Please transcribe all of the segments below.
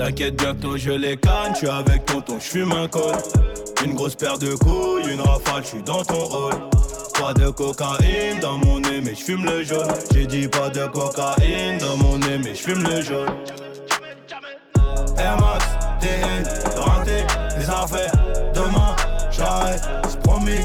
T'inquiète, bientôt je les canne, tu avec tonton, j'fume un col. Une grosse paire de couilles, une rafale, j'suis dans ton rôle. Pas de cocaïne dans mon nez, mais j'fume le jaune. J'ai dit pas de cocaïne dans mon nez, mais j'fume le jaune. Air Max, TN, les affaires. Demain, j'arrête, c'est promis.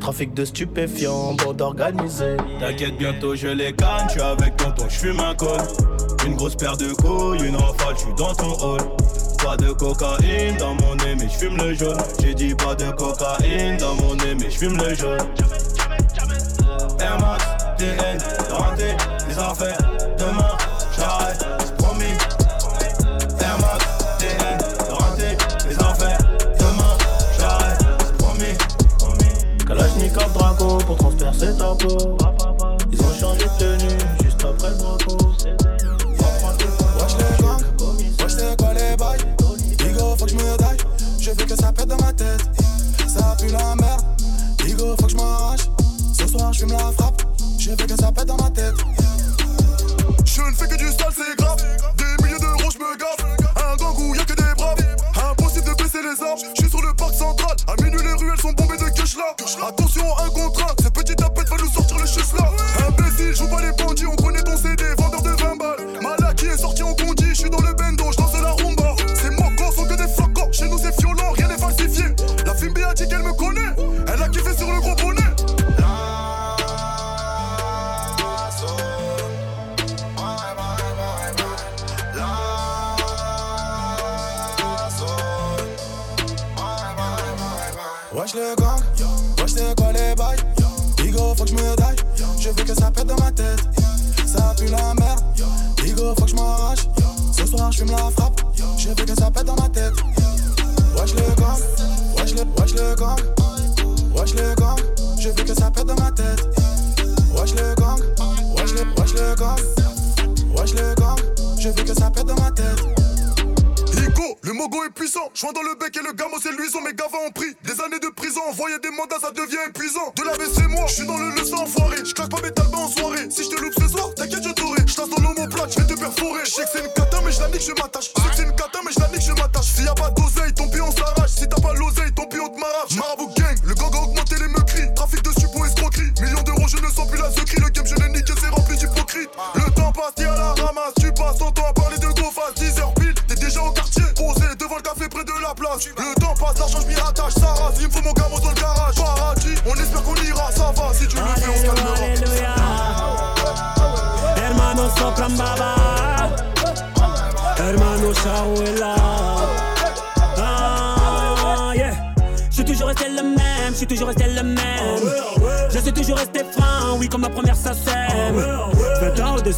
Trafic de stupéfiants, bande organisée. T'inquiète, bientôt je les canne, tu avec tonton, j'fume un col. Une grosse paire de couilles, une rafale, j'suis dans ton hall. Pas de cocaïne dans mon nez, mais j'fume le jaune. J'ai dit pas de cocaïne dans mon nez, mais j'fume le jaune. Air Max, TN, les affaires. Demain, transpercer ta peau. Ils ont changé de tenue juste après le braco. Wesh les gangs, wesh c'est quoi les bails Digo faut que je me daille, je veux que ça pète dans ma tête. Ça pue la merde, Digo faut que je m'arrache. Ce soir je fume la frappe, je veux que ça pète dans ma tête. Je ne fais que du sale, c'est le bec et le gamo c'est luisant. Mes gavas ont pris des années de prison. Envoyer des mandats, ça devient épuisant.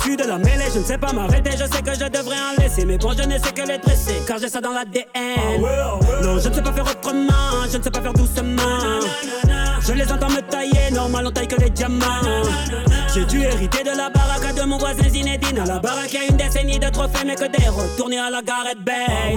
20 ans au-dessus de la mêlée, je ne sais pas m'arrêter, je sais que je devrais en laisser. Mais bon, je ne sais que les dresser, car j'ai ça dans l'ADN. Non, je ne sais pas faire autrement, je ne sais pas faire doucement. Je les entends me tailler, normal on taille que les diamants. J'ai dû hériter de la baraque de mon voisin Zinedine. À la baraque, y a une décennie de trophées, mais que des retournés à la Gareth Bay.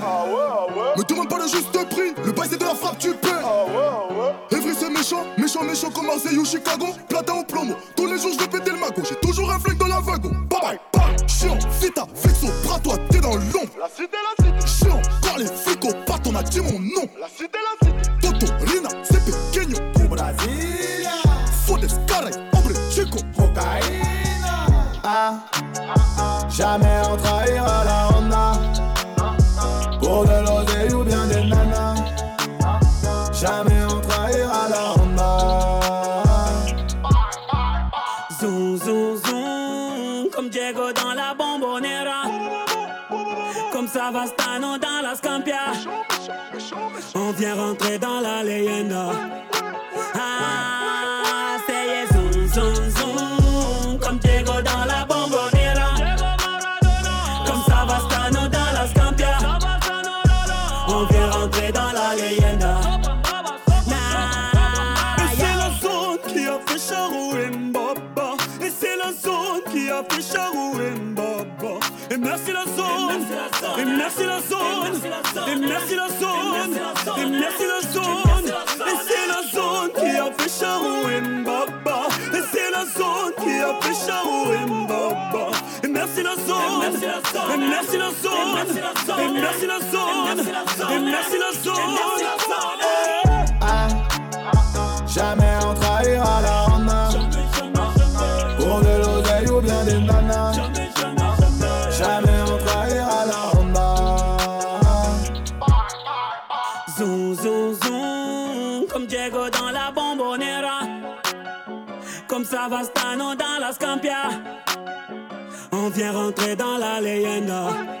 Mon ADN. Me demande pas le juste prix, le bail c'est de la frappe, tu paies. Evry c'est méchant, méchant, méchant comme Marseille ou Chicago. Platin au plomo, tous les jours je vais péter le magot. J'ai toujours un flingue dans la wagon. La zone. Et merci la zone. Ah, jamais on trahira la Honda. Pour de l'oseille ou bien des nanas. Jamais on trahira la Honda. Zoom, zoom, zoom, comme Diego dans la bombonera. Comme Savastano dans la Scampia. On vient rentrer dans la leyenda.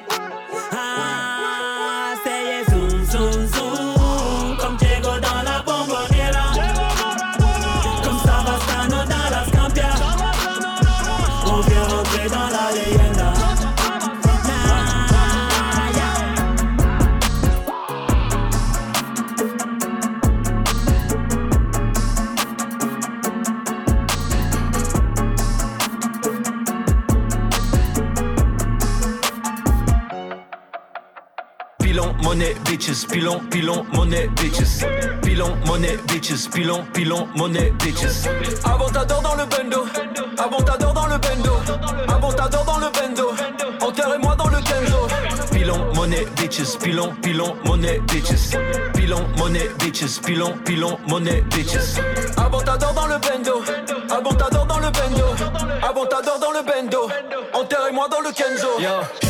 Pilon, pilon, monnaie, bitches. Pilon, monnaie, bitches, pilon, pilon, monnaie, bitches. Avantador dans le bendo, avantador dans le bendo, avantador dans le bendo. Enterrez-moi dans le kenzo. Pilon, monnaie, bitches, pilon, pilon, monnaie, bitches. Pilon, monnaie, bitches, pilon, pilon, monnaie, bitches. Avantador dans le bendo, avantador dans le bendo, avantador dans le bendo. Enterrez-moi dans le kenzo. Suis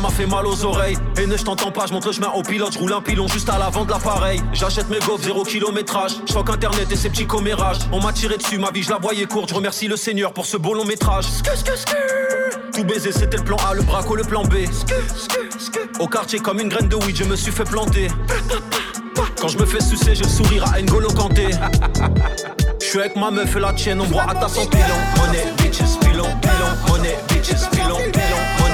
m'a fait mal aux oreilles. Et ne je t'entends pas, je montre le chemin au pilote. Je roule un pilon juste à l'avant de l'appareil. J'achète mes gaufres, zéro kilométrage. Je internet et ses petits commérages. On m'a tiré dessus, ma vie, je la voyais courte. Je remercie le Seigneur pour ce beau long métrage. Tout baiser, c'était le plan A, le braco, le plan B. Au quartier, comme une graine de weed, je me suis fait planter. Quand je me fais sucer, le sourire à N'Golo Kanté. Je suis avec ma meuf et la tienne, on boit à ta santé. Monnaie, bitches, pilon, pilon, bitches, pilon, pilon,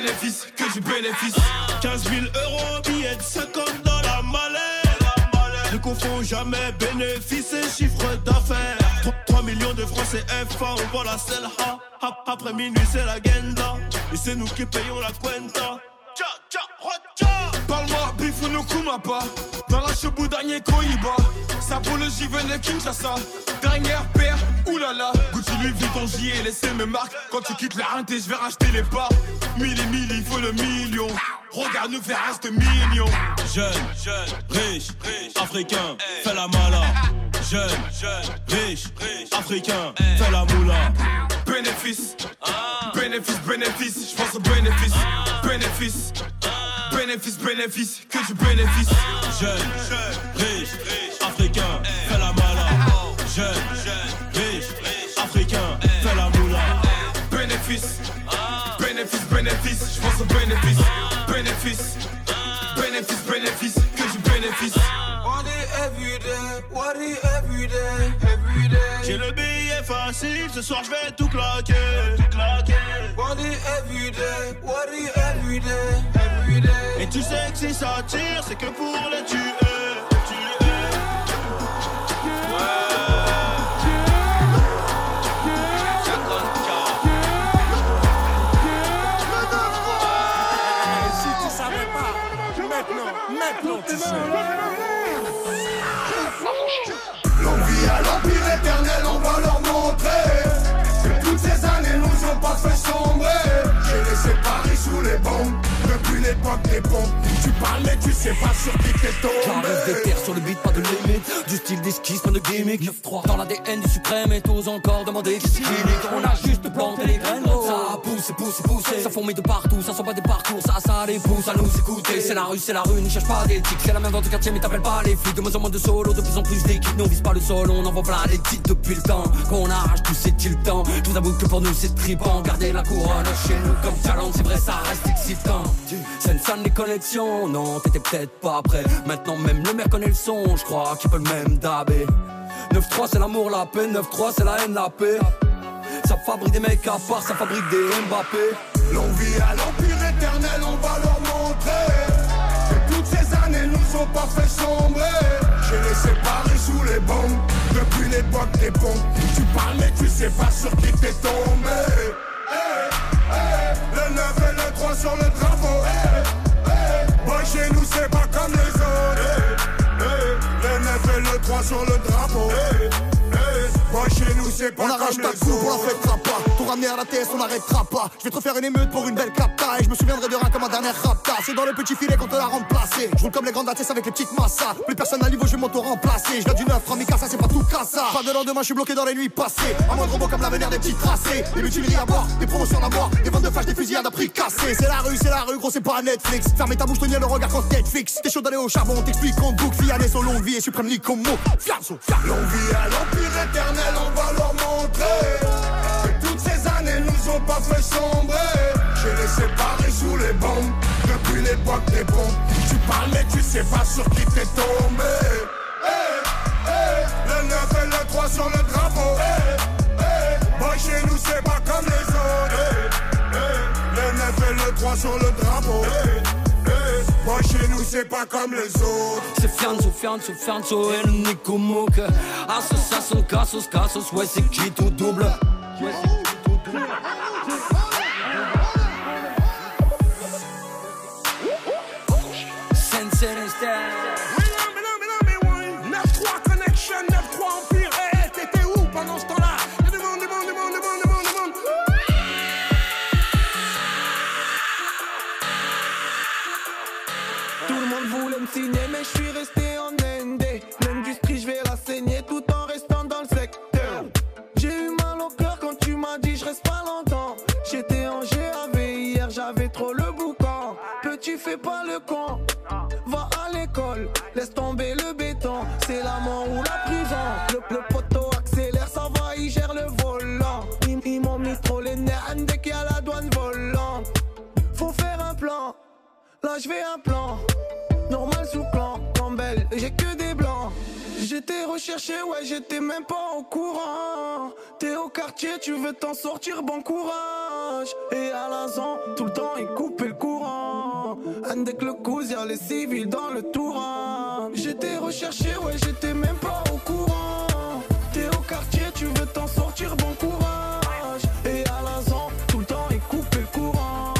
bénéfice, que du bénéfice. 15 000 euros, billets de 50 dans la mallette. Ne confond jamais bénéfice et chiffre d'affaires. 3, 3 millions de francs CFA, on voit la selle. ha. Après minuit, c'est la genda. Et c'est nous qui payons la cuenta. Parle-moi, bif ou no kumapa. Chebou, dernier Koiba. Ça vaut le JVN Kinshasa. Dernière paire, oulala. Gucci Louis Vuitton, j'y ai laissé mes marques. Quand tu quittes la rente, je vais racheter les parts. Mille et mille, il faut le million. Regarde nous faire reste mignon. Jeune, jeune, riche, riche, africain, fais la mala. Jeune, riche, africain, fais la moula. Bénéfice, bénéfice, bénéfice, je pense au bénéfice. Bénéfice, bénéfice, bénéfice, que du bénéfice. Jeune, riche, africain, fais la mala. Jeune, riche, africain, fais la moula. Bénéfice, bénéfice, bénéfice, je pense au bénéfice. Bénéfice, bénéfice, bénéfice. Facile, ce soir je vais tout claquer. Tout claquer. What it every day, what it every day, every day. Et tu sais que si ça tire, c'est que pour les tuer. Si tu savais pas, maintenant, maintenant tu sais. Depuis l'époque des pompes Tu parles mais tu sais pas sur qui t'es tombé J'arrive des terres sur le beat, pas de limite. Du style d'esquisse, pas de gimmick. 9-3 dans l'ADN du suprême Et t'oses encore demander qui c'est. On a juste planté les graines Ça a poussé, poussé, poussé. Ça fourmille de partout, ça sent pas des parcours Ça, ça les pousse à nous écouter. C'est la rue, c'est la rue, ne cherche pas d'éthique C'est la même dans ton quartier mais t'appelles pas les flics. De moins en moins de solo, de plus en plus d'équipes. Nous on vise pas le sol, on envoie plein les titres depuis le temps Qu'on arrache tous ces tirs si le temps Je vous avoue que pour nous c'est tripant. Garder la couronne chez nous comme talent C'est vrai ça reste excitant. C'est une scène des connexions. Non t'étais peut-être pas prêt. Maintenant même le mec connaît le son. Je crois qu'il peut le même dabé. 9-3 c'est l'amour la paix. 9-3 c'est la haine la paix. Ça fabrique des mecs à part Ça fabrique des Mbappé. L'envie à l'empire éternel on va leur montrer Que toutes ces années nous ont pas fait sombrer. J'ai les séparés sous les bombes. Depuis l'époque des bombes Tu parles mais tu sais pas sur qui t'es tombé. Hey, hey, Le 9 et le 3 sur le drapeau chez nous c'est pas comme les autres. 9 et le 3 sur le drapeau Boy chez nous c'est pas On arrache ta coupe, on la fêtera pas. Tout ramener à la TS, on n'arrêtera pas. Je vais te refaire une émeute pour une belle capta. Et je me souviendrai de rien comme ma dernière rapta. C'est dans le petit filet qu'on te l'a remplacé. Je roule comme les grandes ATS avec les petites massas. Plus personne à niveau, je vais m'auto-remplacer. Je viens du neuf, Ramika, ça c'est pas tout cassa. Pas de lendemain, je suis bloqué dans les nuits passées. Un moindre robot comme l'avenir des petits tracés. Des mutineries à boire, des promotions à boire. Des ventes de flash, des fusillades à prix cassé. C'est la rue, c'est la rue, gros, c'est pas Netflix. Fermez ta bouche, tenir le regard quand Netflix. T'es chaud d'aller au charbon, t'explique qu'on boucle. Fianès longue vie et suprême Nicomo. Fianso, fianso. L'envie à l'empire éternel, on va leur montrer Que toutes ces années nous ont pas fait sombrer. J'ai les séparés sous les bombes Depuis l'époque des bombes. Tu parles mais tu sais pas sur qui t'es tombé. Hey, hey, Le 9 et le 3 sur le drapeau. Hey, hey, Boy chez nous c'est pas comme les autres. Le 9 et le 3 sur le drapeau c'est pas comme les autres. C'est Fianzo, Fianzo, Fianzo et le Nico Mouk Association, Cassos, Cassos, ouais c'est qui tout double. Ouais, recherché, ouais, j'étais même pas au courant. T'es au quartier, tu veux t'en sortir, bon courage. Et à la zone, tout le temps, il coupe le courant. Avec le cousin, y'a les civils dans le tourin. J'étais recherché, ouais, j'étais même pas au courant. T'es au quartier, tu veux t'en sortir, bon courage. Et à la zone, tout le temps, il coupe le courant.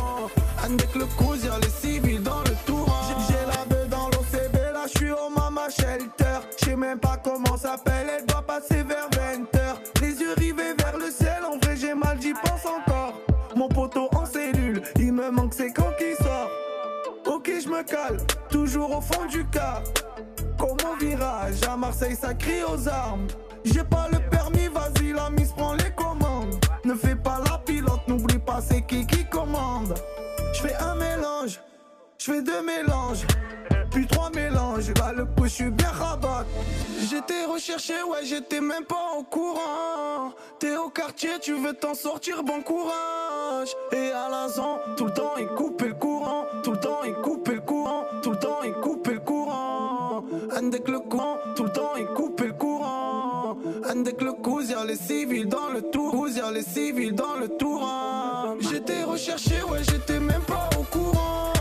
Avec le cousin, y'a les civils dans le tourin. J'ai j'ai la beuh dans l'OCB, là, je suis au mama shelter. Je sais même pas elle doit passer vers 20h. Les yeux rivés vers le ciel, en vrai, j'ai mal, j'y pense encore. Mon poteau en cellule, il me manque, c'est quand qu'il sort. Ok, je me cale, toujours au fond du cas. Comme au virage, à Marseille, ça crie aux armes. J'ai pas le permis, vas-y, la mise prend les commandes. Ne fais pas la pilote, n'oublie pas, c'est qui qui commande. Je fais un mélange, je fais deux mélanges, puis trois mélanges. Là, le coup, je suis bien rabat. J'étais recherché, ouais, j'étais même pas au courant. T'es au quartier, tu veux t'en sortir, bon courage. Et à la zone, tout le temps, il coupe le courant. Tout le temps, il coupe le courant. Tout le temps, il coupe le courant. Avec le courant, tout le temps, il coupe le courant. Avec le cousin, y'a les civils dans le tour. Y'a les civils dans le tourin. J'étais recherché, ouais, j'étais même pas au courant.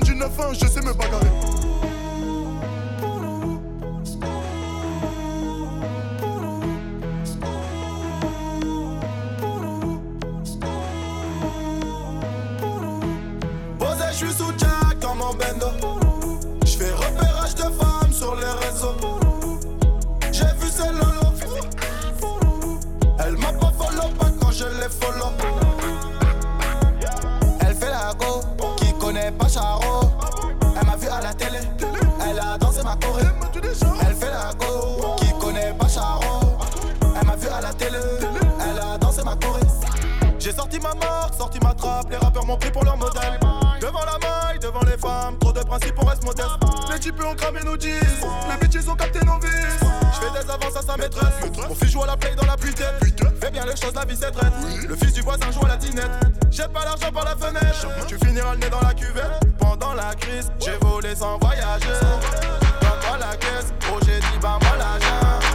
Du 9-1, je sais me bagarrer. Les types ont cramé nos jeans, les bitches ont capté nos vies. J'fais des avances à sa maîtresse. Mon fils joue à la play dans la puitaine. Fais bien les choses, la vie c'est traite. Le fils du voisin joue à la dinette. Jette pas l'argent par la fenêtre. Tu finiras le nez dans la cuvette. Pendant la crise, j'ai volé sans voyager. Dans la caisse, oh j'ai dit bah moi l'argent.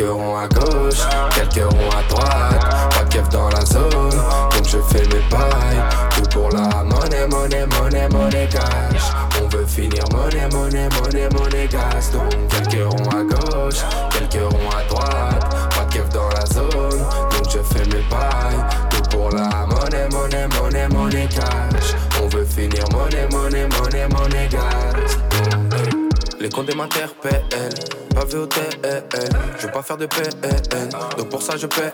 Quelques ronds à gauche, quelques ronds à droite. Pas keuf dans la zone, donc je fais mes pailles. Tout pour la monnaie, monnaie, monnaie, monnaie cash. On veut finir monnaie, monnaie, monnaie, monnaie gas. Donc quelques ronds à gauche, quelques ronds à droite. Pas keuf dans la zone, donc je fais mes pailles. Tout pour la monnaie, monnaie, monnaie, monnaie cash. On veut finir monnaie, monnaie, monnaie, monnaie gas. Les comptes m'interpellent, pas vu au TL. Je veux pas faire de PN, donc pour ça je paie.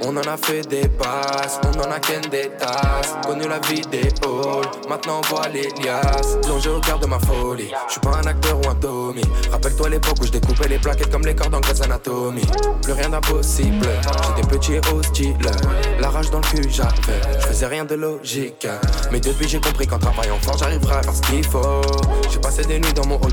On en a fait des passes, on en a qu'un des tasses. Connu la vie des halls, maintenant on voit les liasses. Plongé au cœur de ma folie, je suis pas un acteur ou un Tommy. Rappelle-toi l'époque où je découpais les plaquettes comme les cordes en Grey's Anatomy. Plus rien d'impossible, j'étais petit et hostile. La rage dans le cul j'avais, je faisais rien de logique. Mais depuis j'ai compris qu'en travaillant fort j'arriverai à faire ce qu'il faut. J'ai passé des nuits dans mon hall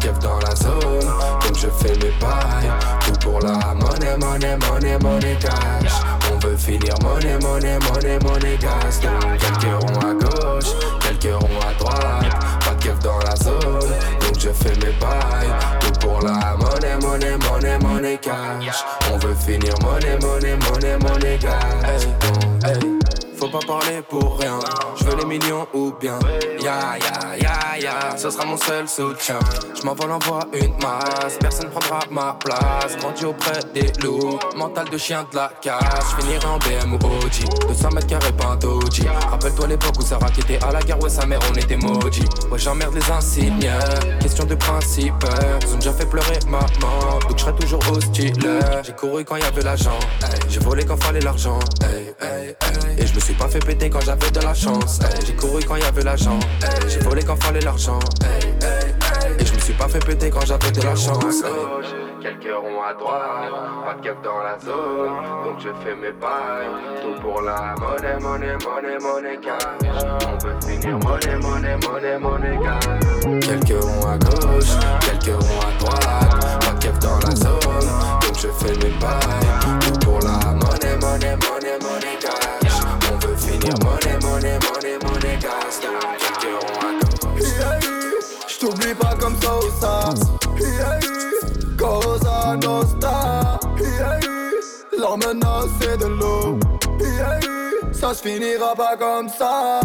Keuf dans la zone. Donc je fais mes bails. Tout pour la monnaie, monnaie, monnaie, monnaie cash. On veut finir monnaie, monnaie, monnaie, monnaie gas. Quelques ronds à gauche, quelques ronds à droite. Pas de dans la zone. Donc je fais mes bails. Tout pour la monnaie, monnaie, monnaie, monnaie cash. On veut finir monnaie, monnaie, monnaie, monnaie gas. Hey, hey. Faut pas parler pour rien, je veux les millions ou bien. Ya ya ya ya, ce sera mon seul soutien. Je m'envole envoie une masse, personne prendra ma place. Grandi auprès des loups, mental de chien de la casse. Finirai en BM ou OG, 200 mètres carrés pas un Rappelle-toi l'époque où Sarah qui était à la gare, ouais sa mère on était maudits. Ouais j'emmerde les insignes, question de principe. Ils ont déjà fait pleurer maman, donc je serai toujours hostile. J'ai couru quand y avait l'argent, j'ai volé quand fallait l'argent. Et je me pas fait péter quand j'avais de la chance J'ai couru quand y avait l'argent J'ai volé quand fallait l'argent Et je me suis pas fait péter quand j'avais de la chance Quelques ronds à droite, pas de keuf dans la zone. Donc je fais mes bails, tout pour la monnaie, monnaie, monnaie, monnaie cash. On veut finir monnaie, monnaie, monnaie, monnaie cash. Quelques ronds à gauche, quelques ronds à droite Pas de keuf dans la zone, donc je fais mes bails Tout pour la monnaie, monnaie, monnaie, monnaie cash À gauche J't'oublie pas comme ça sas. Yeah, Cosa Nostra Leur menace c'est de l'eau Ça se finira pas comme ça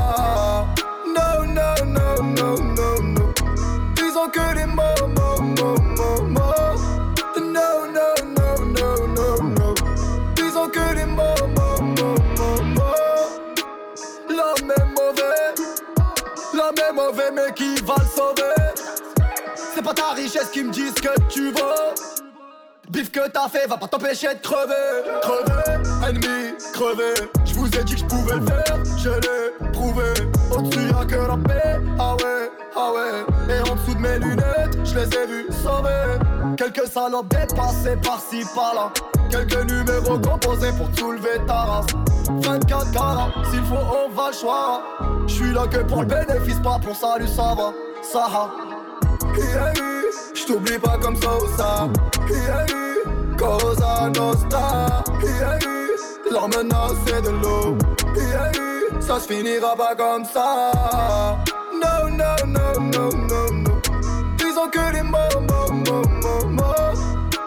mais qui va le sauver? C'est pas ta richesse qui me dit ce que tu veux Bif que t'as fait va pas t'empêcher de crever. Crever, ennemi, crever. Je vous ai dit que je pouvais le faire Je l'ai prouvé. Au-dessus a que la paix, ah ouais, ah ouais. Et en dessous de mes lunettes, je les ai vus sauver. Quelques salopes dépassés par-ci par-là. Quelques numéros composés pour soulever ta race. 24 carats, s'il faut, on va le choix. J'suis là que pour le bénéfice, pas pour salut, ça va, ça va. Yeah, j't'oublie pas comme ça ou ça. Yeah, Cosa Nostra. Yeah, menace c'est de l'eau. Yeah, ça se finira pas comme ça. No, no, no, no, no, ont que des mots, mots, mots, mots, mots.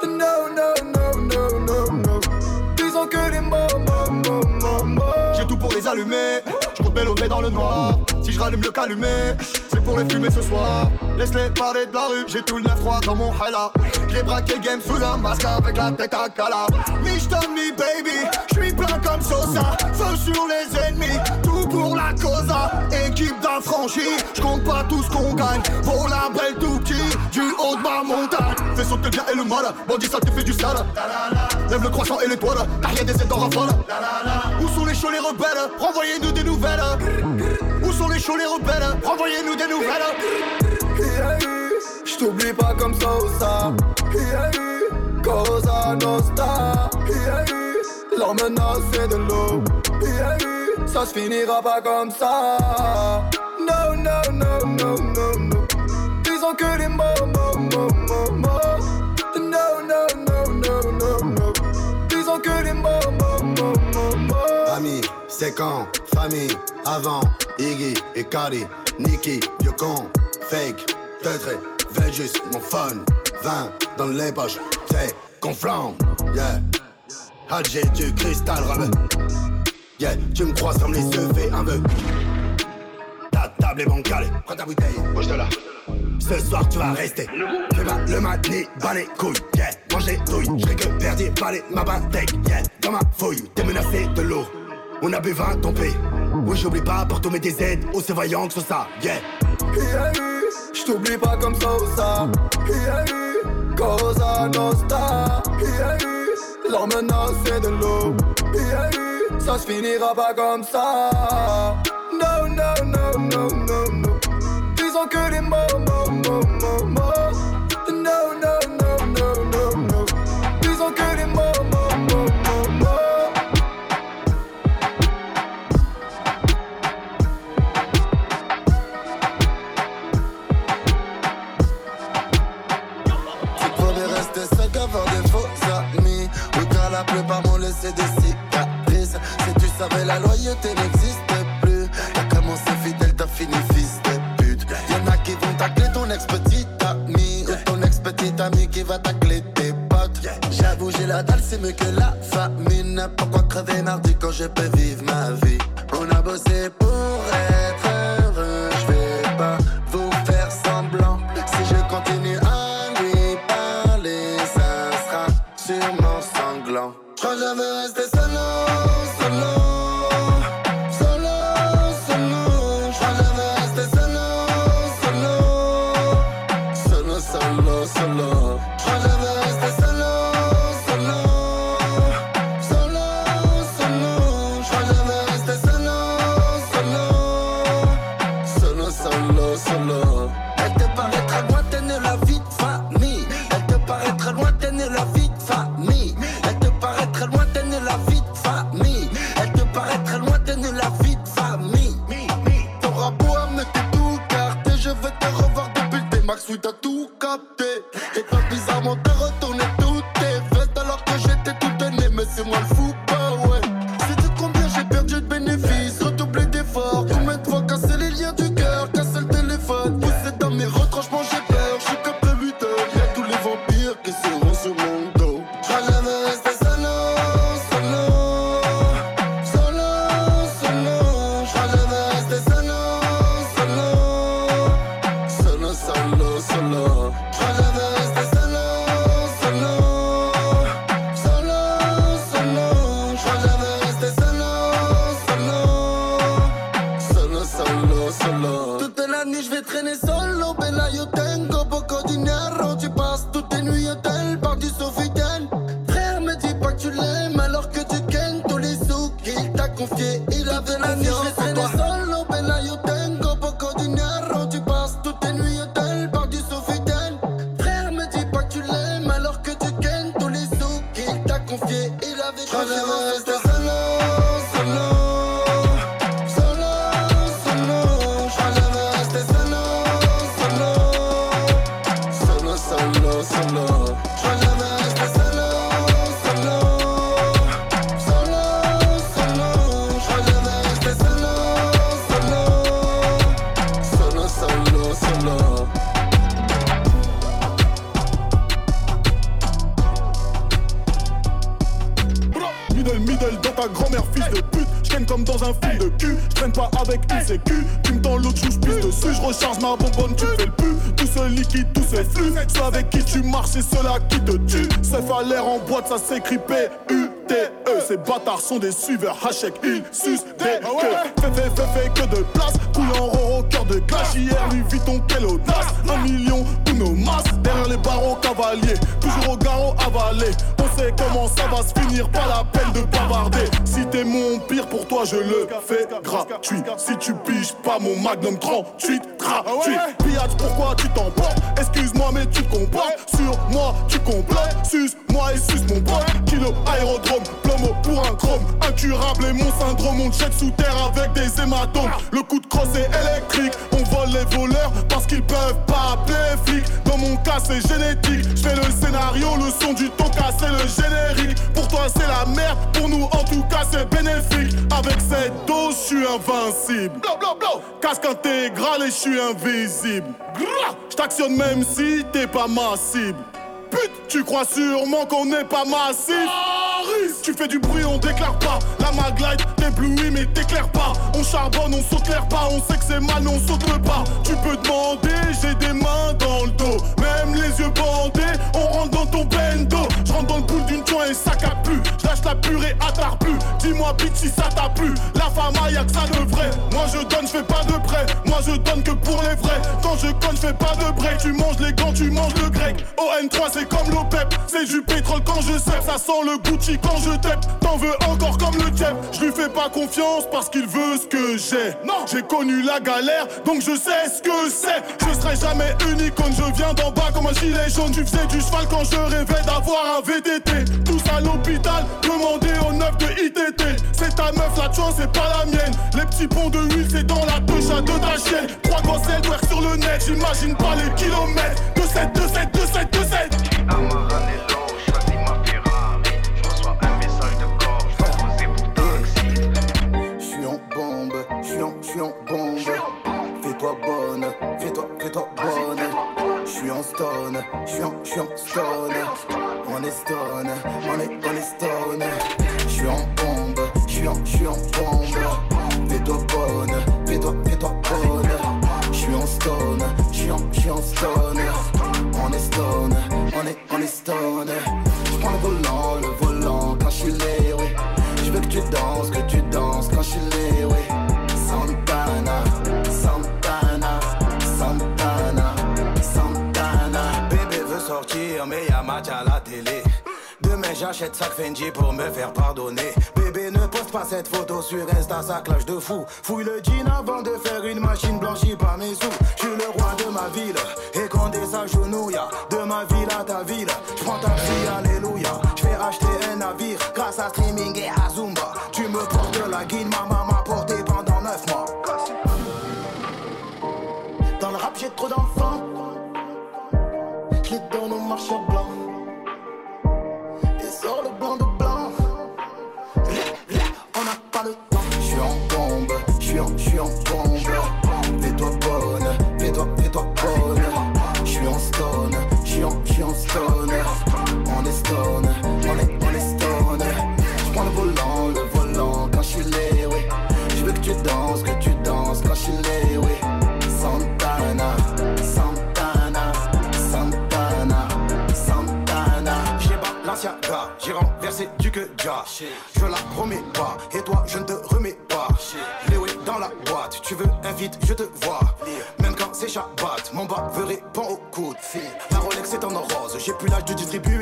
No, no, no, no, no, no. Ils ont que des mots, mots, mots, mots, mots. J'ai tout pour les allumer. Je compte m'élever dans le noir. Si je rallume le calumet, c'est pour les fumer ce soir. Laisse-les parler de la rue, j'ai tout le 9-3 dans mon hala. J'ai braqué game sous un masque avec la tête à cala. Mich me baby, j'suis plein comme Sosa. Feu sur les ennemis, pour la causa. Équipe d'affranchis, j'compte pas tout ce qu'on gagne. Vaut la belle tout petit, du haut de ma montagne. Fais sauter le bien et le mal, bandit ça te fait du sale. Lève le croissant et l'étoile, t'as rien des aides en rafale. Où sont les chauds les rebelles? Renvoyez-nous des nouvelles. Où sont les chauds les rebelles? Renvoyez-nous des nouvelles. Yeah, J't'oublie pas comme ça ou ça. Cosa Nostra. Leur menace c'est de l'eau. Ça se finira pas comme ça. No, no, no, no, no, no. Ils ont que des mots, mots, mots, mots, mots. No, no, no, no, no, no. Que des mots, mots, mots, mots, mots. Amis, c'est quand, famille, avant, Iggy Cardi, Nicky, vieux con, fake, teutré, veille juste mon fun, 20 dans les poches, c'est qu'on yeah. Ah, j'ai du cristal rebelle, yeah, tu me croises comme les yeux, fais un vœu. Ta table est bancale, prends ta bouteille, bouge de là. Ce soir tu vas rester, fais pas le matin, bas les couilles, yeah. Manger douille, je que perdu, balai ma bataille, yeah. Dans ma fouille, t'es menacé de l'eau. On a bu 20 tombé. Oui, j'oublie pas pour tomber des aides aussi vaillant que ça, yeah. Yeah, J't'oublie pas comme ça ou ça. Yeah, Cosa Nostra. Yeah, leur menace c'est de l'eau. Yeah, ça se finira pas comme ça. No, no, no, no, no, no. Ils ont que des mots, mots, mots, mots, mots. No, no, Solo. Solo ça s'écrit P-U-T-E. Ces bâtards sont des suiveurs. Hachek, ils sucent des queues. Fais, fais, fais, fais que de place. Couille en roro, cœur de glace. Hier, lui, vit ton quelle audace. Un million, tous nos masses. Derrière les barreaux cavaliers. Toujours au garrot avalé. On sait comment ça va se finir. Pas la peine de bavarder. Si t'es mon pire, pour toi, je le fais gratuit. Si tu piges pas mon magnum 38, sous terre avec des hématomes. Le coup de crosse est électrique. On vole les voleurs parce qu'ils peuvent pas appeler flics. Dans mon cas, c'est génétique. Je fais le scénario, le son du tonka, c'est le générique. Pour toi, c'est la merde. Pour nous, en tout cas, c'est bénéfique. Avec cette dose, je suis invincible. Casque intégral et je suis invisible. Je t'actionne même si t'es pas ma cible. Pute, tu crois sûrement qu'on n'est pas massif Tu fais du bruit, on déclare pas. La maglite t'éblouit mais t'éclaire pas. On charbonne, on saute l'air pas. On sait que c'est mal on saute pas. Tu peux demander, j'ai des mains dans le dos. Même les yeux bandés, on rentre dans ton bendo. Je rentre dans le pool d'une joint et ça Je lâche la purée à tard plus Dis-moi bitch si ça t'a plu. La femme y'a que ça de vrai. Moi je donne, je fais pas de prêt. Moi je donne que pour les vrais. Quand je conne, je fais pas de break. Tu manges les gants, tu manges le grec. ON3 c'est comme l'OPEP C'est du pétrole quand je sais Ça sent le Gucci quand je tape. T'en veux encore comme le Jeb Je lui fais pas confiance parce qu'il veut ce que j'ai. Non. J'ai connu la galère donc je sais ce que c'est. Je serai jamais unique quand je viens d'en bas comme un gilet jaune. Tu faisais du cheval quand je rêvais d'avoir un VTT Tous à l'hôpital, demandez au neuf de ITT C'est ta meuf la chance c'est pas la mienne. Les petits ponts de huile c'est dans la douche à deux ta chienne Trois gosses twerk sur le net J'imagine pas les kilomètres. 2-7, 2-7, 2-7, 2-7 en stone, j'suis en, j'suis en stone. On est stone, on est, on est stone. J'suis en bombe, j'suis en, j'suis en bombe. Fais-toi bonne, fais-toi, fais-toi bonne. J'suis en stone, j'suis en, j'suis en stone. On est stone, on est, on est stone. J'prends le volant, le volant quand j'suis lé, oui. Je veux que tu danses j'achète sac Fendi pour me faire pardonner. Bébé ne poste pas cette photo sur Insta, ça clash de fou. Fouille le jean avant de faire une machine blanchie par mes sous. Je suis le roi de ma ville, et quand des de ma ville à ta ville. Je prends ta fille, alléluia. Je vais acheter un navire grâce à streaming et à Zumba. Tu me portes la guine, ma maman m'a porté pendant 9 mois. Dans le rap, j'ai trop d'enfants. Je donne au marchand renversé du que déjà. Je la remets pas, et toi je ne te remets pas. Léo est dans la boîte, tu veux un vide, je te vois. Même quand c'est Shabbat, mon bas veut répond au coup de fil. La Rolex est en rose, j'ai plus l'âge de distribuer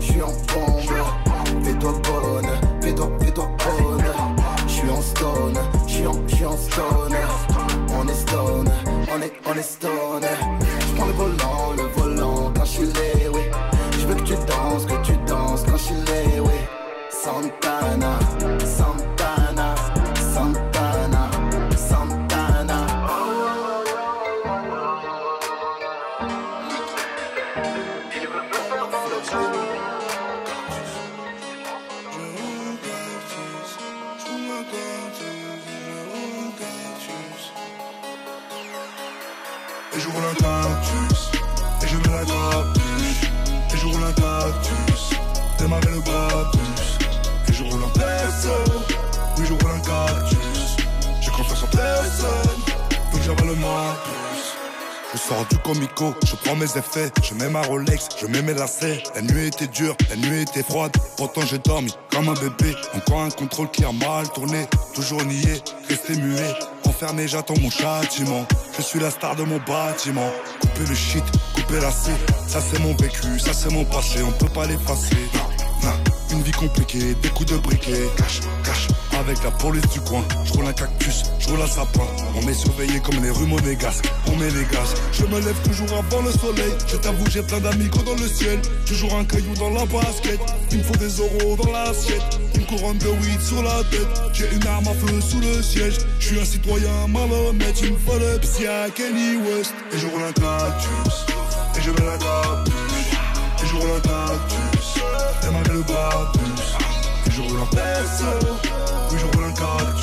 je suis en bombe je mets ma Rolex, je mets mes lacets. La nuit était dure, la nuit était froide, pourtant j'ai dormi comme un bébé. Encore un contrôle qui a mal tourné, toujours nié, resté muet. Enfermé, j'attends mon châtiment. Je suis la star de mon bâtiment. Couper le shit, couper la C, ça c'est mon vécu, ça c'est mon passé, on peut pas l'effacer. Une vie compliquée, des coups de briquet, cache, cache. Avec la police du coin, je roule un cactus, je roule un sapin. On est surveillé comme les rues monégasques, on met les gaz. Je me lève toujours avant le soleil. Je t'avoue, j'ai plein d'amigos dans le ciel. Toujours un caillou dans la basket. Il me faut des euros dans l'assiette. Une couronne de weed sur la tête. J'ai une arme à feu sous le siège. Je suis un citoyen malhonnête. Il me faut le psy à Kenny West. Et je roule un cactus. Et je mets la capuche. Et je roule un cactus. Et malgré le. Et je roule un perso. J'ai en.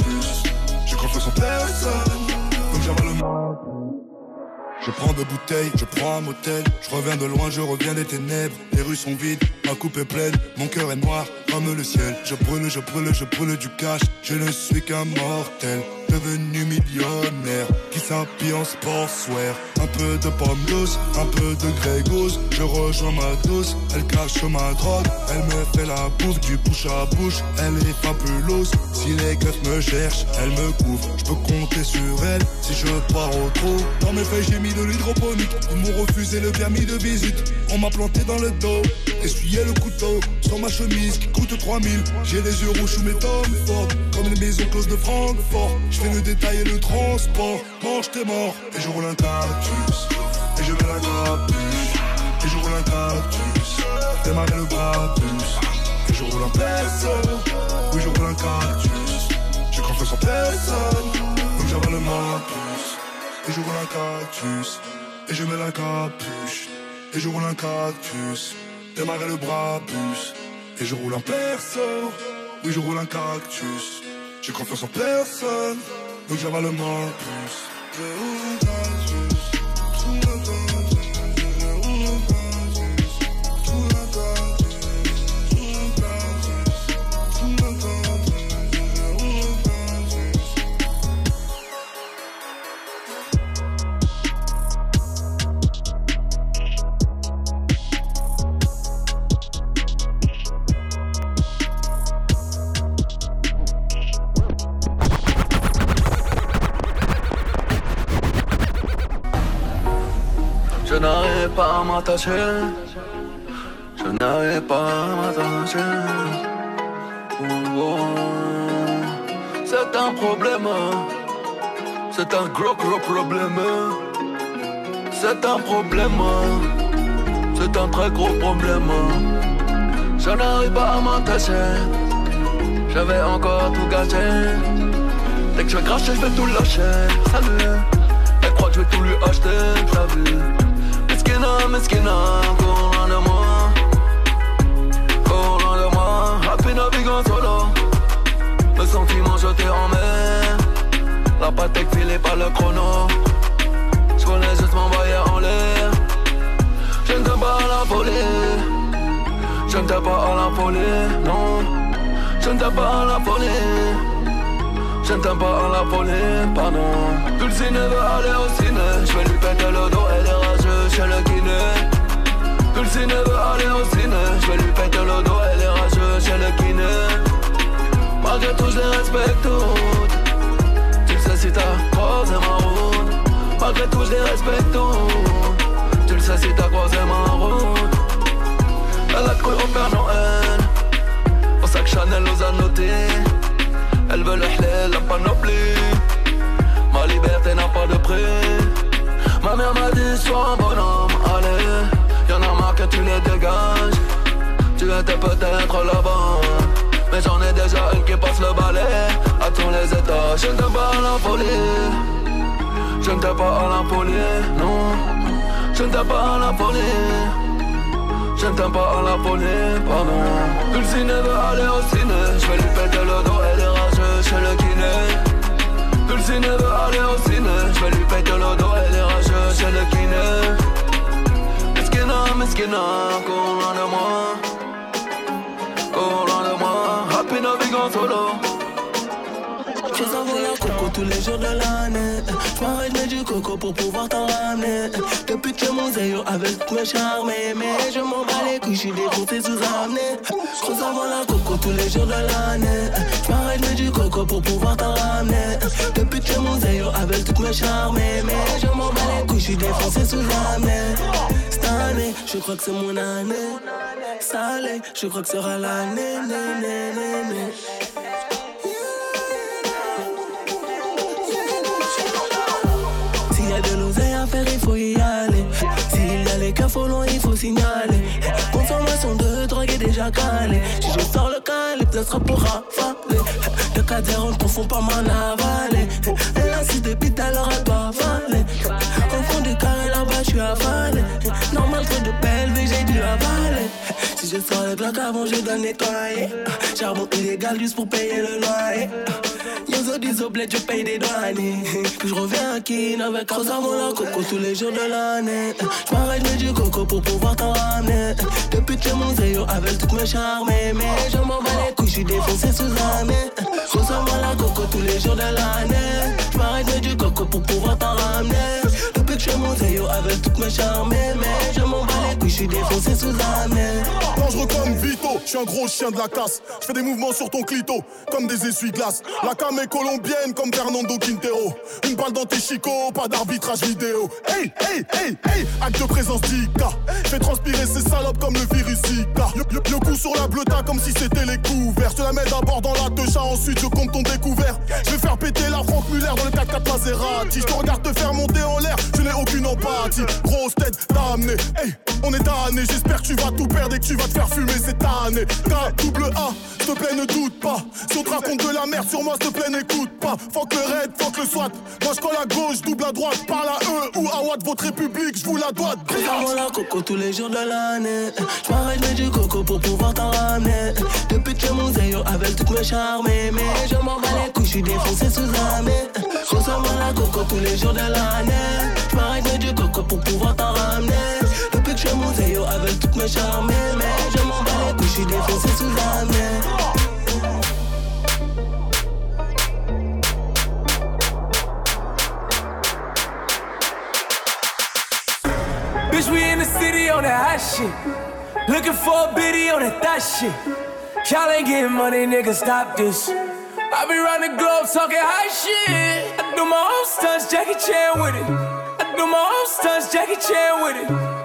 Je prends deux bouteilles, je prends un motel. Je reviens de loin, je reviens des ténèbres. Les rues sont vides, ma coupe est pleine. Mon cœur est noir comme le ciel. Je brûle, je brûle, je brûle du cash. Je ne suis qu'un mortel, devenu millionnaire. Qui s'habille en sportswear. Un peu de pomme douce, un peu de grégos. Je rejoins ma douce, elle cache ma drogue. Elle me fait la bouffe du bouche à bouche. Elle est fabuleuse. Si les keufs me cherchent, elle me couvre. Je peux compter sur elle si je pars au trou. Dans mes feuilles, j'ai mis de l'hydroponique. Ils m'ont refusé le permis de visite. On m'a planté dans le dos. Essuyé le couteau sur ma chemise qui coûte 3000. J'ai les yeux rouges sous mes tomes fortes. Comme les maisons closes de Francfort. Je fais le détail et le transport. Mange tes morts. Et je roule un Et je mets la capuche. Et je roule un cactus. Démarrer le gratus. Et je roule un perso. Oui, je roule un cactus. J'ai confiance en personne. Donc j'avale le matus. Et je roule un cactus. Et je mets la capuche. Et je roule un cactus. Démarrer le brabus. Et je roule un perso. Oui, je roule un cactus. J'ai confiance en personne. Donc j'avale le matus. Je roule pas à m'attacher. Je n'arrive pas à m'attacher. Oh, oh. C'est un problème. C'est un gros gros problème. C'est un problème. C'est un très gros problème. Je n'arrive pas à m'attacher. J'avais encore tout gâché. Dès que je vais cracher, je vais tout lâcher. Salut. Elle croit que je vais tout lui acheter. T'as vu? Mesquina, mesquina, cours loin de moi. Cours loin de moi. Happy naviguant solo. Mes sentiments jetés en mer. La patek filée par le chrono. Je connais juste m'envoyer en l'air. Je ne t'aime pas à la folie. Je ne t'aime pas à la folie, non. Je ne t'aime pas à la folie. Je ne t'aime pas à la folie, pardon. Dulcine veut aller au ciné. Je vais lui péter le dos, elle est rageuse je la guinée. Dulcine veut aller au ciné, je vais lui péter le dos, elle est rageuse chez le kiné. Malgré tout, je les respecte toutes. Tu le sais si t'as croisé ma route. Malgré tout, je les respecte toutes. Tu le sais si t'as croisé ma route. Elle a cru au Père Noël. Au sac Chanel aux annotés. Elle veut le hlé, la panoplie. Ma liberté n'a pas de prix. Ma mère m'a dit, sois un bon panneau j'étais peut-être là-bas. Mais j'en ai déjà une qui passe le balai à tous les étages. Je ne t'aime pas à la folie. Je ne t'aime pas à la folie, non. Je ne t'aime pas à la folie. Je ne t'aime pas à la folie, pardon. Pulsine veut aller au ciné. Je vais lui péter le dos, elle est rageuse chez le kiné. Pulsine veut aller au ciné. Je vais lui péter le dos, elle est rageuse chez le kiné. Mesquina, cours loin de moi. Cours loin tous les jours de l'année. J'm'arrête, mets du coco pour pouvoir t'en ramener. Depuis que mon zéro avec toutes mes charmes. Mais je m'en bats les couilles, j'suis défoncé sous amené. J'croise avant la coco tous les jours de l'année. J'm'arrête, mets du coco pour pouvoir t'en ramener. Depuis que mon zéro avec toutes mes charmes. Mais je m'en bats les couilles, j'suis défoncé sous amené. Cette année, je crois que c'est mon année. Salé, je crois que sera l'année. Il faut signaler. Consommation de drogue est déjà calée. Si je sors le calibre, ça sera pour rafaler. Le cadre, on ne confond pas m'en avaler. Elle assise de pite, alors elle doit avaler. Si je sors le bloc avant, je dois nettoyer. Charbon illégal juste pour payer le loyer. Yozo dis au bled, je paye des douaniers. Puis je reviens à Kin avec Rose avant la coco tous les jours de l'année. Je m'arrête, du coco pour pouvoir t'en ramener. Depuis que mon avec toutes mes charmes. Mais je m'en bats les couilles, je défoncé sous amé. Rose avant la coco tous les jours de l'année. Je m'arrête, du coco pour pouvoir t'en ramener. Je mon zéro avec toutes mes charmes. Mais je m'en bats les couilles, je suis défoncé sous amé. Dangereux comme Vito, je suis un gros chien de la casse. Je fais des mouvements sur ton clito, comme des essuie-glaces. La cam est colombienne comme Fernando Quintero. Une balle dans tes chicots, pas d'arbitrage vidéo. Hey, hey, hey, hey, acte de présence d'Ika. Fais transpirer ces salopes comme le virus Zika. Le, coup sur la bleuta comme si c'était les couverts. Je la mets d'abord dans la techa, ensuite je compte ton découvert. Je vais faire péter la Franck Muller dans le 4x4 Maserati. Je te regarde te faire monter en l'air, je n'ai aucune empathie. Grosse tête, t'as amené. On est damné, j'espère que tu vas tout perdre et que tu vas te faire fumer cette année. K, double A, s'il te plaît, ne doute pas. Si on te raconte de la merde sur moi, s'il te plaît, n'écoute pas. Fuck le raid, fuck le SWAT. Moi je colle à gauche, double à droite, parle à eux ou à Watt, votre république, je vous la dois. Avant la coco tous les jours de l'année. Je m'arrête, du coco pour pouvoir t'en ramener. Depuis que mon zéro avec toutes mes charmes. Mais je m'en bats les couilles, je suis défoncé sous amé. Ressemble à la coco tous les jours de l'année. Je m'arrête, du coco pour pouvoir t'en ramener. Que mon zéro avec toutes mes charmes. Mais je m'en bats les couilles, je défoncé sous amé. Bitch, we in the city on that hot shit. Looking for a biddy on that thot shit. Y'all ain't getting money, nigga, stop this. I be round the globe talking high shit. I do my own stunts, Jackie Chan with it. I do my own stunts, Jackie Chan with it.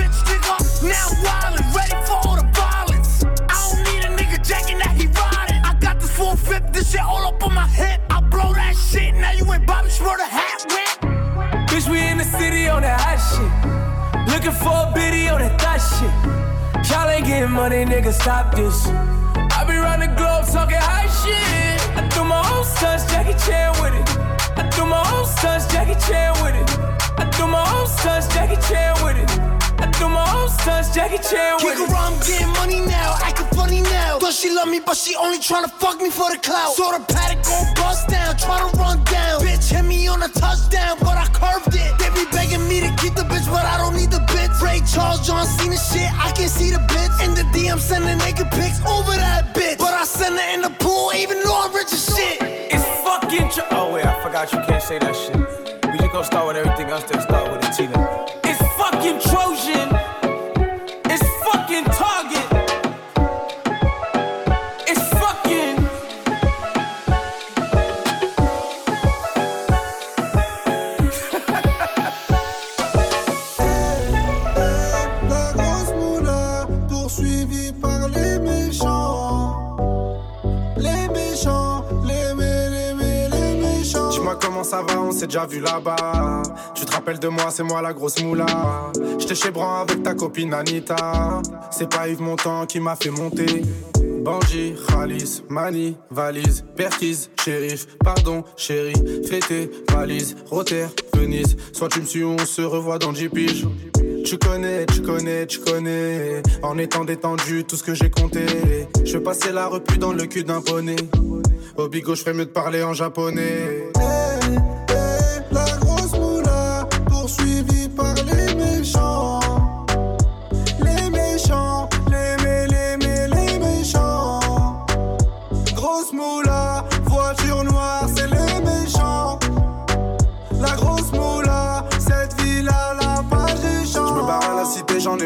money, nigga, stop this. I be round the globe talking high shit. I do my own stunts, Jackie Chan with it. I do my own stunts, Jackie Chan with it. I do my own stunts, Jackie Chan with it. Do my own stunts, Jackie Chan with Kick around, I'm getting money now, acting funny now. Thought she love me, but she only tryna fuck me for the clout. Saw the paddock gon' bust down, tryna run down. Bitch hit me on a touchdown, but I curved it. They be begging me to keep the bitch, but I don't need the bitch. Ray Charles, John Cena shit, I can see the bitch. In the DM sending naked pics over that bitch. But I send her in the pool, even though I'm rich as shit. It's fucking tr- Oh wait, I forgot you can't say that shit. We just gonna start with everything else, then start with a T then. It's fucking Trojan. Fucking Target. It's fucking. La grosse moula, poursuivie par les méchants. Les méchants, les mé, les mé, les méchants. Dis-moi comment ça va, on s'est déjà vu là-bas. Rappelles de moi, c'est moi la grosse moula. J'étais chez Bran avec ta copine Anita. C'est pas Yves Montand qui m'a fait monter. Bandit, Khalis, Mani, valise, Perquise, shérif, pardon, chérie, fêté, valise, Rotter, Venise. Soit tu me suis, on se revoit dans 10 piges. Tu connais, tu connais, tu connais. En étant détendu, tout ce que j'ai compté. Je vais passer la repu dans le cul d'un poney. Au bigot, je ferais mieux de parler en japonais.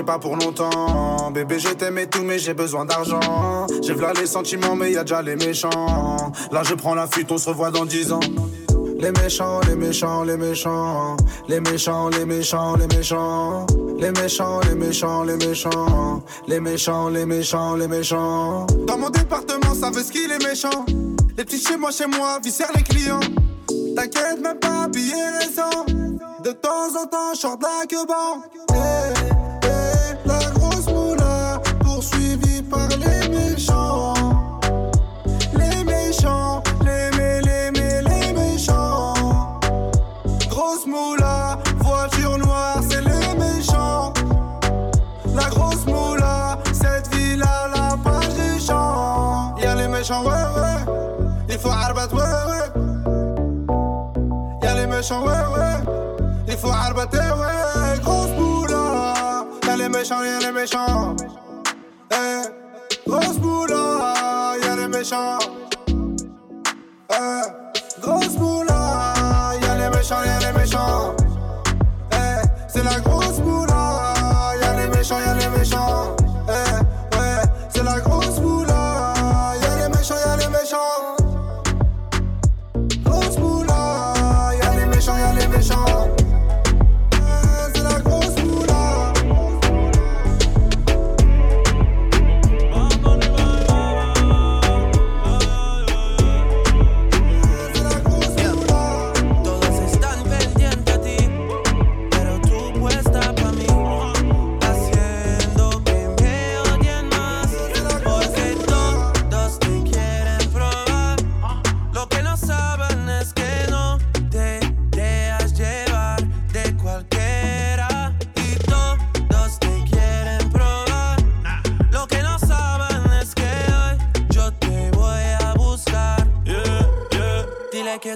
Pas pour longtemps. Bébé, je t'aime et tout, mais j'ai besoin d'argent. J'ai v'là les sentiments, mais y a déjà les méchants. Là, je prends la fuite, on se revoit dans 10 ans. Les méchants, les méchants, les méchants. Les méchants, les méchants, les méchants. Les méchants, les méchants, les méchants. Les méchants, les méchants, les méchants. Dans mon département, ça veut ce qu'il est méchant. Les petits chez moi, chez moi, viscèrent les clients. T'inquiète même pas, billet récent. De temps en temps, short de la queue méchants, ouais, ouais. Il faut arbater, ouais. Grosse moula. Y'a les méchants, y'a les méchants. Eh, grosse moula. Y'a les méchants. Eh,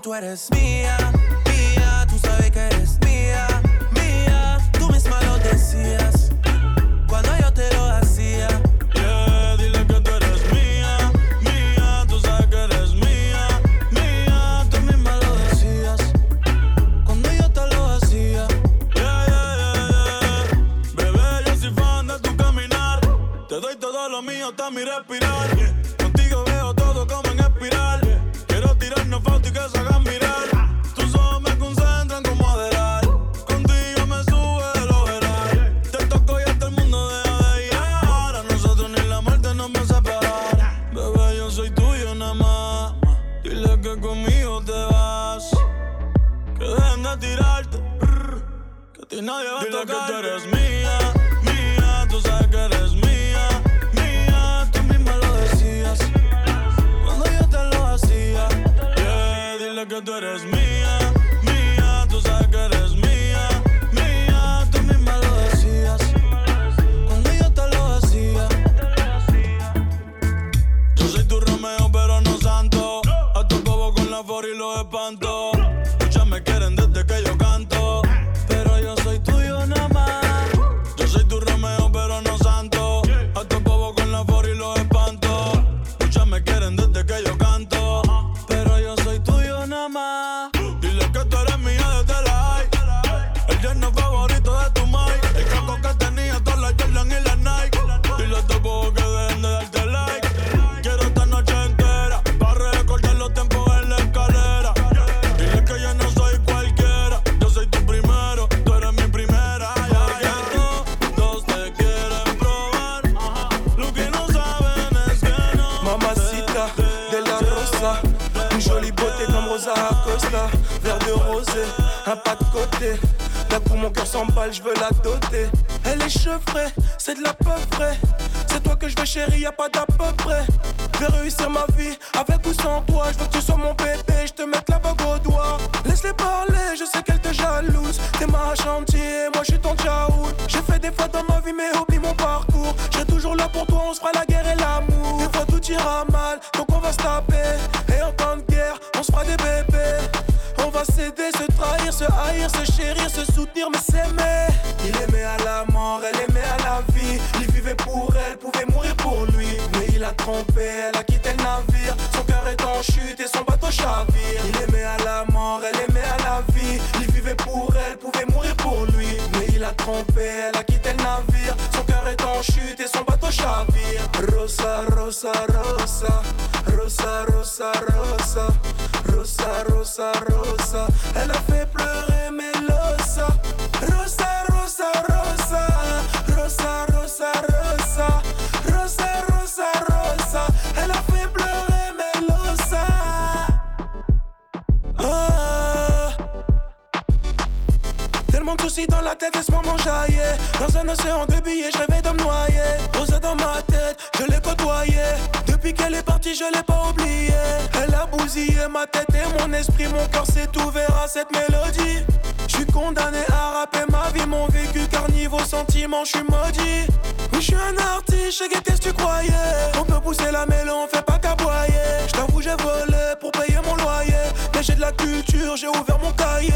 tú eres mía, De soucis dans la tête moment jaillit Dans un océan de billets, je rêvais de me noyer. Rosa dans ma tête, je l'ai côtoyé. Depuis qu'elle est partie, je l'ai pas oublié. Elle a bousillé ma tête et mon esprit Mon cœur s'est ouvert à cette mélodie. Je suis condamné à rapper ma vie, mon vécu Car niveau sentiment, je suis maudit je suis un artiste, je qu'est-ce que tu croyais. On peut pousser la mêlée, on fait pas qu'aboyer. Je t'avoue, j'ai volé pour payer mon loyer. Mais j'ai de la culture, j'ai ouvert mon cahier.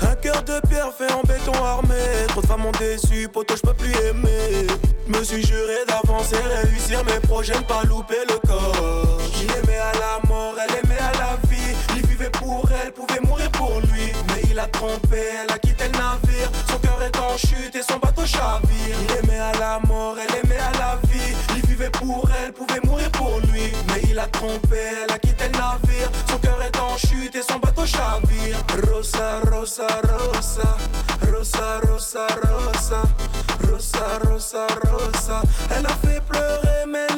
Un cœur de pierre fait en béton armé. Trop de femmes m'ont déçu, poto, je peux plus aimer. Me suis juré d'avancer, réussir mes projets, ne pas louper le corps. Il aimait à la mort, elle aimait à la vie. Il vivait pour elle, pouvait mourir pour lui Mais il a trompé, elle a quitté le navire. Son cœur est en chute et son bateau chavire. Il aimait à la mort, elle aimait à la vie. Il vivait pour elle, pouvait mourir pour lui. Mais il a trompé, elle a quitté le navire. Son cœur est en chute et son bateau chavire. Rosa, rosa, rosa. Rosa, rosa, rosa. Rosa, rosa, rosa. Elle a fait pleurer Melosa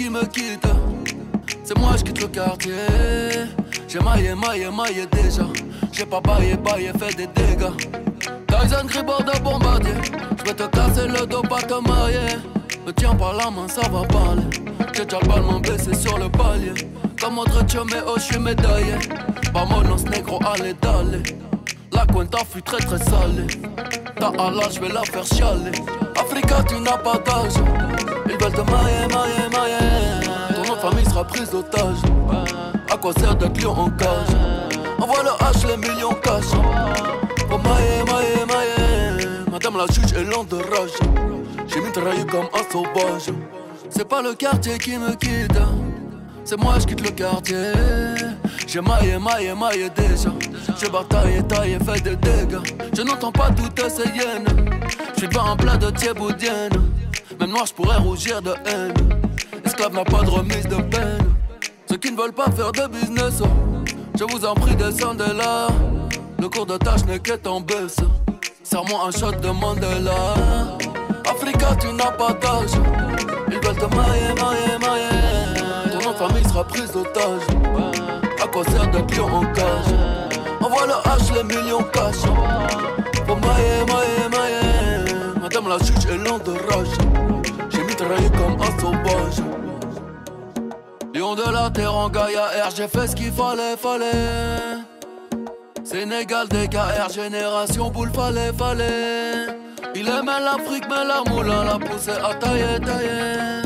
qui me quitte, c'est moi je quitte le quartier. J'ai maillé, maillé, maillé déjà. J'ai pas baillé, baillé, fait des dégâts. Tyson Gribord de bombardier. Je vais te casser le dos, pas te marier. Me tiens par la main, ça va parler. J'ai déjà le baissé sur le palier. Comme autre mais oh, je suis médaillé. Vamonos négro, allez, d'aller. La cuenta fut très très salée. Ta je vais la faire chialer. Africa, tu n'as pas d'âge. Veulent te mailler, mailler, mailler. Ton nom de famille sera prise d'otage. À quoi sert d'être lion en cage? Envoie le H, les millions cash. Pour mailler, mailler, mailler. Madame la juge est lente de rage. J'ai mitraillé comme un sauvage. C'est pas le quartier qui me quitte. C'est moi, je quitte le quartier. J'ai maillé, maillé, maillé déjà. J'ai bataillé, taillé, fait des dégâts. Je n'entends pas toutes ces hyènes. Je suis devant un plat de thieboudienne. Même noir, je pourrais rougir de haine. Esclave n'a pas de remise de peine. Ceux qui ne veulent pas faire de business, oh, je vous en prie, descendez là. Le cours de tâche n'est qu'être en baisse. Serre-moi un shot de Mandela. Africa, tu n'as pas d'âge. Ils veulent te mailler, mailler, mailler. Ton nom de famille sera prise d'otage. À quoi sert d'être lion en cage? Envoie le H, les millions cash. Pour mailler, mailler, mailler. Madame la juge est lente de rage. Comme un sauvage. Lion de la terre en Gaïa R, j'ai fait ce qu'il fallait, fallait. Sénégal, DKR, génération boule, fallait, fallait. Il aimait l'Afrique, mais la moulin l'a poussé à tailler, tailler.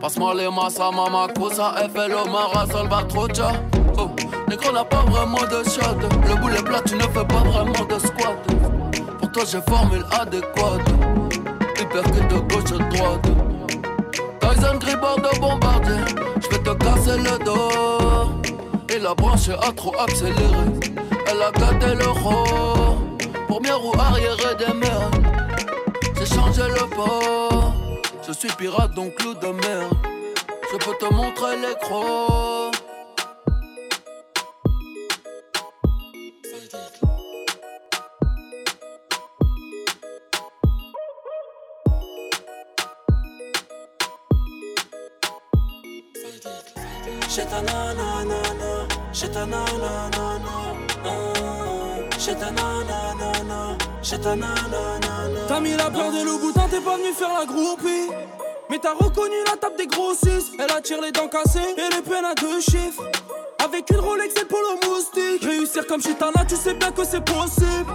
Passe-moi les massas, mama, cosa, FLO, Mara, Salvatrocha. Oh, négro n'a pas vraiment de shot. Le boulet plat, tu ne fais pas vraiment de squat. Pour toi, j'ai formule adéquate. Hyper de gauche à droite. Tyson Gribord de bombardier. J'vais te casser le dos. Et la branche a trop accéléré. Elle a gâté le rôle. Première roue arrière des mers. J'ai changé le port. Je suis pirate donc loup de mer. Je peux te montrer les crocs. J'ai ta nanana, j'ai ta nanana, j'ai ta nanana, j'ai ta nanana. T'as mis la peur de Louboutin, t'es pas venu faire la groupie. Mais t'as reconnu la table des grossistes. Elle attire les dents cassées et les peines à deux chiffres. Avec une Rolex et le polo moustique. Réussir comme Chitana, tu sais bien que c'est possible.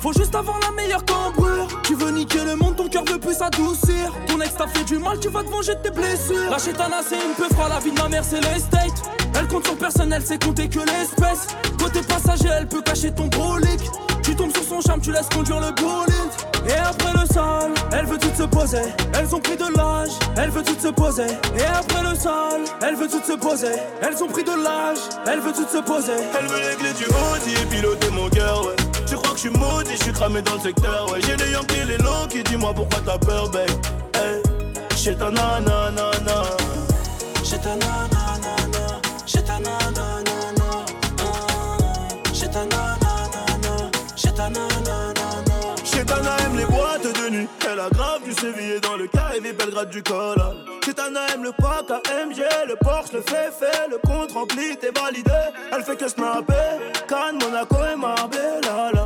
Faut juste avoir la meilleure cambrure. Tu veux niquer le monde, ton cœur veut plus s'adoucir. Ton ex t'a fait du mal, tu vas te venger de tes blessures. La chétana, c'est une peu froid, la vie de ma mère, c'est l'estate. Elle compte sur personne, elle sait compter que l'espèce. Côté passager, elle peut cacher ton brolic. Tu tombes sur son charme, tu laisses conduire le bolide. Et après le sol, elle veut tout se poser. Elles ont pris de l'âge, elle veut tout se poser. Et après le sol, elle veut tout se poser. Elles ont pris de l'âge, elle veut tout se poser. Elle veut clés du Audi et piloter mon cœur, ouais. Je suis maudit, je suis cramé dans le secteur, ouais. J'ai les Yankees, les longs qui dis moi pourquoi t'as peur, babe? Hey, j'ai ta nanana. J'ai ta nanana, j'ai ta nanana, j'ai ta nanana, j'ai ta nanana. Chetana aime les boîtes de nuit. Elle a grave du sévillé dans le KV Belgrade du Col. Chetana aime le pack AMG, le Porsche, le fait fait, le compte rempli, t'es validé. Elle fait que snapper, Cannes, Monaco et Marbella.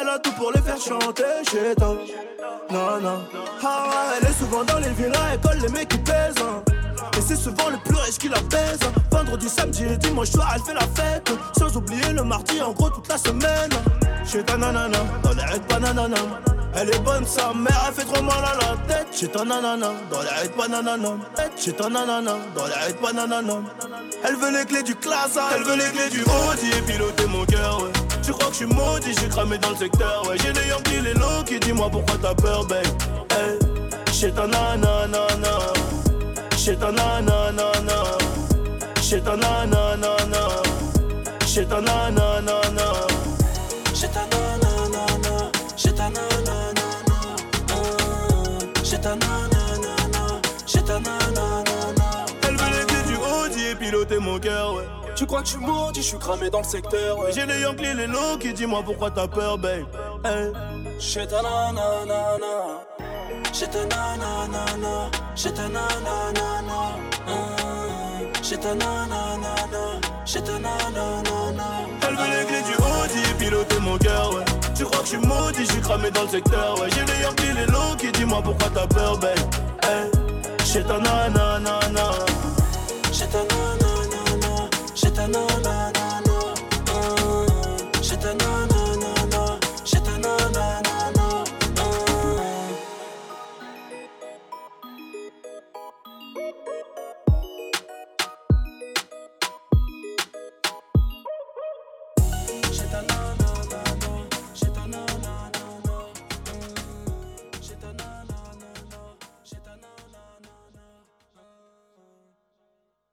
Elle a tout pour les faire chanter chez toi. Non, non. Ah elle est souvent dans les villas, elle colle les mecs qui pèsent. hein. Et c'est souvent le plus riche qui la baise. hein. Vendredi, samedi et dimanche soir, elle fait la fête. Sans oublier le mardi, en gros, toute la semaine. Chez ta nanana, dans les raids bananana. Elle est bonne, sa mère, elle fait trop mal à la tête. Chez ta nanana, dans les raids bananana. Chez ta nanana, dans les raids bananana. Elle veut les clés du classe, elle veut les clés du Audi et piloter mon cœur, ouais. Tu crois que je suis maudit, j'ai cramé dans le secteur, ouais. J'ai les Yankees, les low qui dis-moi pourquoi t'as peur, babe? Hey, chez ta nanana. Chez ta nanana, chez ta nanana, chez ta nanana. Ouais. Tu crois que je suis maudit, je suis cramé dans le secteur. ouais. J'ai les Yankees, les low qui dis-moi pourquoi t'as peur, babe? Hey. J'ai ta nanana, J'ai ta nanana, j'ai ta nanana, j'ai ta nanana, j'ai ta nanana. Elle veut les clés du Audi piloter mon cœur, ouais. Tu crois que je suis maudit, je suis cramé dans le secteur, ouais. J'ai les Yankees, les low qui dis-moi pourquoi t'as peur, babe? Hey. Chez ta nanana. J'ai ta nanana, ta nana, nana, oh, chez ta nana.